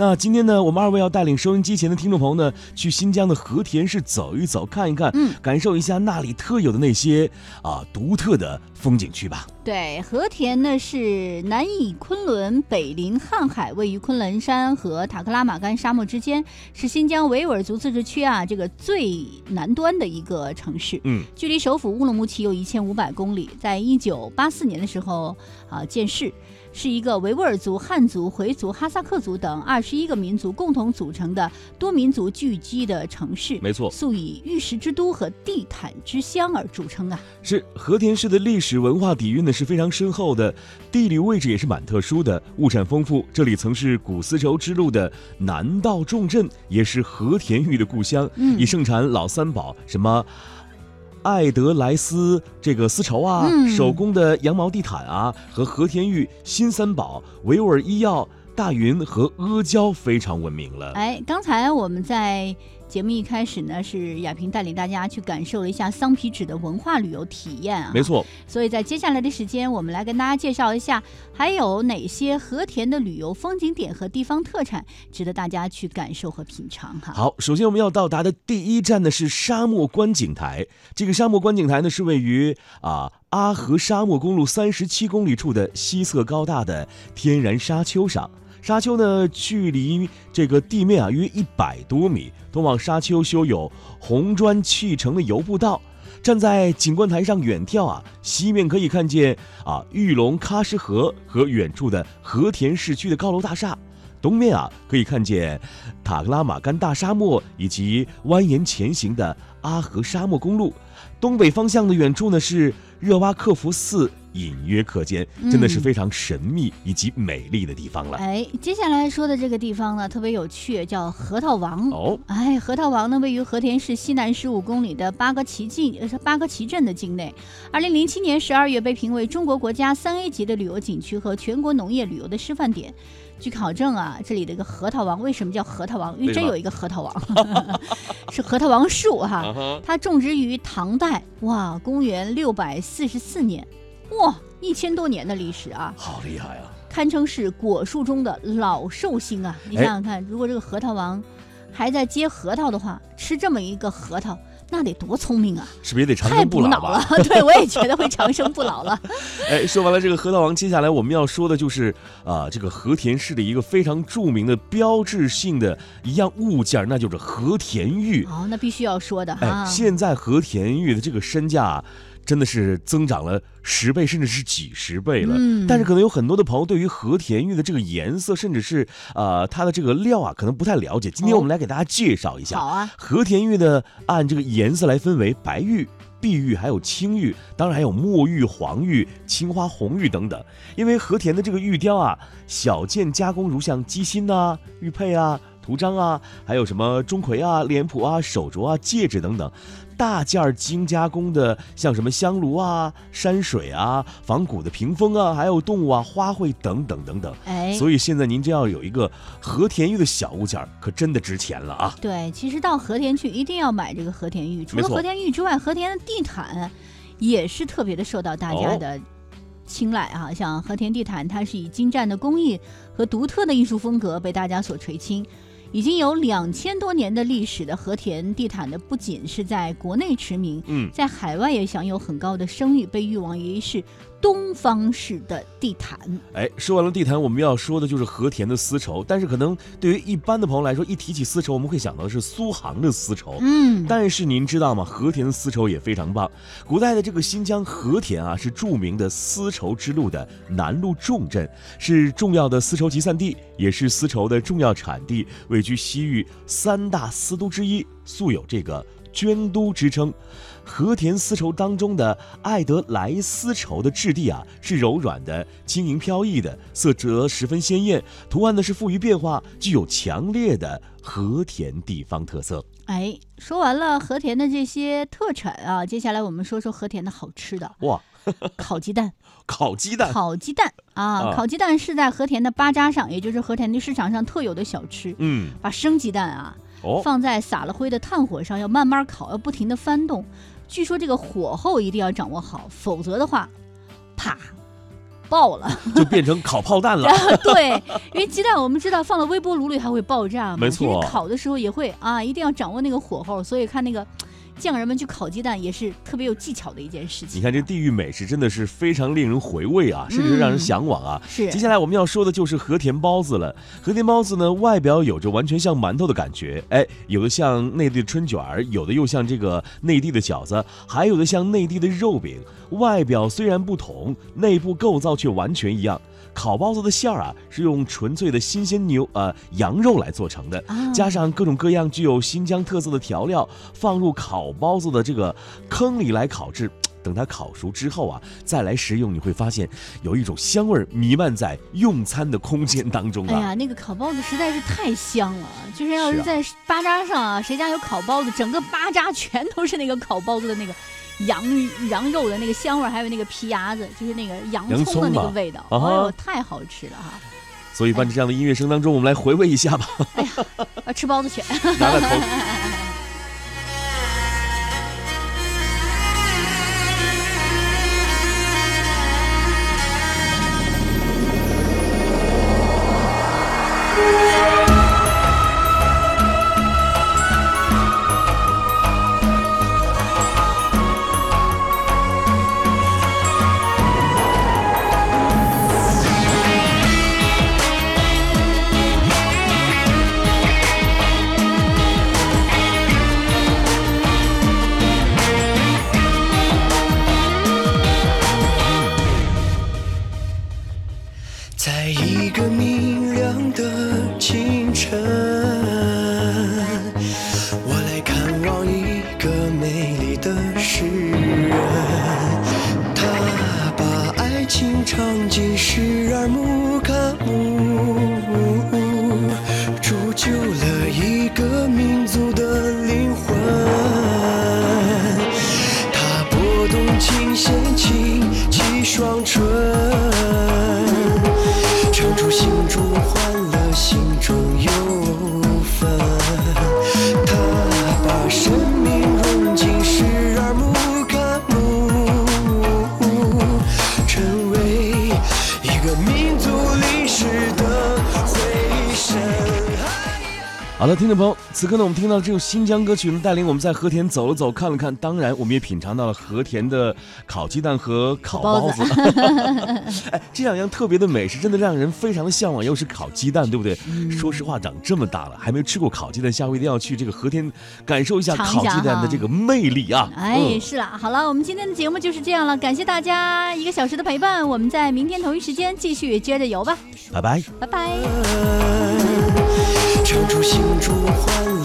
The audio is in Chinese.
那今天呢，我们二位要带领收音机前的听众朋友呢，去新疆的和田市走一走，看一看，嗯，感受一下那里特有的那些啊独特的风景区吧。对，和田呢是南倚昆仑，北临瀚海，位于昆仑山和塔克拉玛干沙漠之间，是新疆维吾尔族自治区啊这个最南端的一个城市。嗯，距离首府乌鲁木齐有一千五百公里，在一九八四年的时候啊建市。是一个维吾尔族、汉族、回族、哈萨克族等二十一个民族共同组成的多民族聚居的城市。没错，素以玉石之都和地毯之乡而著称啊。是和田市的历史文化底蕴呢是非常深厚的，地理位置也是蛮特殊的，物产丰富。这里曾是古丝绸之路的南道重镇，也是和田玉的故乡，嗯以盛产老三宝什么。艾德莱斯这个丝绸啊，嗯。手工的羊毛地毯啊，和和田玉、新三宝、维吾尔医药、大云和阿胶非常闻名了。哎，刚才我们在节目一开始呢，是亚平带领大家去感受了一下桑皮纸的文化旅游体验啊。没。错，所以在接下来的时间，我们来跟大家介绍一下，还有哪些和田的旅游风景点和地方特产值得大家去感受和品尝哈。好，首先我们要到达的第一站呢是沙漠观景台。这个沙漠观景台呢是位于啊阿河沙漠公路三十七公里处的西侧高大的天然沙丘上。沙丘呢距离这个地面啊约一百多米，通往沙丘修有红砖砌成的游步道。站在景观台上远眺啊，西面可以看见啊玉龙喀什河和远处的和田市区的高楼大厦。东面啊，可以看见塔克拉玛干大沙漠以及蜿蜒前行的阿合沙漠公路。东北方向的远处呢是热哇克福寺，隐约可见，真的是嗯非常神秘以及美丽的地方了。哎，接下来说的这个地方呢，特别有趣，叫核桃王。哦，哎，核桃王呢，位于和田市西南十五公里的八哥旗境，呃，是八哥旗镇的境内。二零零七年十二月被评为中国国家三 A 级的旅游景区和全国农业旅游的示范点。据考证啊，这里的一个核桃王为什么叫核桃王？因为真有一个核桃王，是核桃王树哈。啊哈，它种植于唐代，哇，公元六百四十四年，哇，一千多年的历史啊！好厉害啊！堪称是果树中的老寿星啊！你哎想想看，如果这个核桃王还在结核桃的话，吃这么一个核桃，那得多聪明啊！是不是也得长生不老？了，对我也觉得会长生不老了。哎，说完了这个核桃王，接下来我们要说的就是啊、这个和田市的一个非常著名的标志性的一样物件，那就是和田玉。哦，那必须要说的哈哎，。现在和田玉的这个身价啊，真的是增长了十倍，甚至是几十倍了。嗯但是可能有很多的朋友对于和田玉的这个颜色，甚至是呃它的这个料啊，可能不太了解。今天哦我们来给大家介绍一下。好啊，和田玉呢，按这个颜色来分为白玉、碧玉，还有青玉，当然还有墨玉、黄玉、青花红玉等等。因为和田的这个玉雕啊，小件加工，如像鸡心呐、玉佩啊、图章啊，还有什么钟馗啊、脸谱啊、手镯啊、戒指等等。大件儿精加工的，像什么香炉啊、山水啊、仿古的屏风啊，还有动物啊、花卉等等等等。哎，所以现在您真要有一个和田玉的小物件，可真的值钱了啊！对，其实到和田去一定要买这个和田玉。除了和田玉之外，和田的地毯也是特别的受到大家哦的青睐啊。像和田地毯，它是以精湛的工艺和独特的艺术风格被大家所垂青。已经有两千多年的历史的和田地毯呢，不仅是在国内驰名，嗯，在海外也享有很高的声誉，被誉为是东方式的地毯。哎，说完了地毯，我们要说的就是和田的丝绸。但是可能对于一般的朋友来说，一提起丝绸，我们会想到的是苏杭的丝绸。嗯，但是您知道吗？和田的丝绸也非常棒。古代的这个新疆和田啊，是著名的丝绸之路的南路重镇，是重要的丝绸集散地，也是丝绸的重要产地，位居西域三大丝都之一，素有这个“绢都”之称。和田丝绸当中的艾德莱丝绸的质地啊，是柔软的、轻盈飘逸的，色泽十分鲜艳，图案呢是富于变化，具有强烈的和田地方特色。哎，说完了和田的这些特产啊，接下来我们说说和田的好吃的哇，烤鸡蛋。烤鸡蛋，烤鸡蛋啊，啊烤鸡蛋是在和田的巴扎上，也就是和田的市场上特有的小吃。嗯，把生鸡蛋啊哦，放在撒了灰的炭火上，要慢慢烤，要不停的翻动。据说这个火候一定要掌握好，否则的话，啪，爆了，就变成烤炮弹了。对，因为鸡蛋我们知道放到微波炉里它会爆炸嘛，没错烤的时候也会啊，一定要掌握那个火候，所以看那个匠人们去烤鸡蛋也是特别有技巧的一件事情。你看这地域美食真的是非常令人回味啊，甚至让人向往啊。是接下来我们要说的就是和田包子了。和田包子呢，外表有着完全像馒头的感觉，哎，有的像内地的春卷儿，有的又像这个内地的饺子，还有的像内地的肉饼。外表虽然不同，内部构造却完全一样。烤包子的馅儿啊，是用纯粹的新鲜牛呃羊肉来做成的，啊加上各种各样具有新疆特色的调料，放入烤包子的这个坑里来烤制。等它烤熟之后啊，再来食用，你会发现有一种香味儿弥漫在用餐的空间当中啊。哎呀，那个烤包子实在是太香了，就是要是在巴扎上啊，谁家有烤包子，整个巴扎全都是那个烤包子的那个羊羊肉的那个香味，还有那个皮牙子，就是那个洋洋葱的那个味道，哎呦，太好吃了哈！所以伴着这样的音乐声当中，我们来回味一下吧，哎呀吃包子去。拿了口。一个好了，听众朋友，此刻呢，我们听到这首新疆歌曲呢，带领我们在和田走了走，看了看，当然，我们也品尝到了和田的烤鸡蛋和烤包包子。哎，这两样特别的美食，真的让人非常的向往。又是烤鸡蛋，对不对？嗯说实话，长这么大了，还没有吃过烤鸡蛋，下回一定要去这个和田感受一下烤鸡蛋的这个魅力啊！哎，嗯是了，好了，我们今天的节目就是这样了，感谢大家一个小时的陪伴，我们在明天同一时间继续接着游吧，拜拜。拜拜。嗯唱出心中欢乐。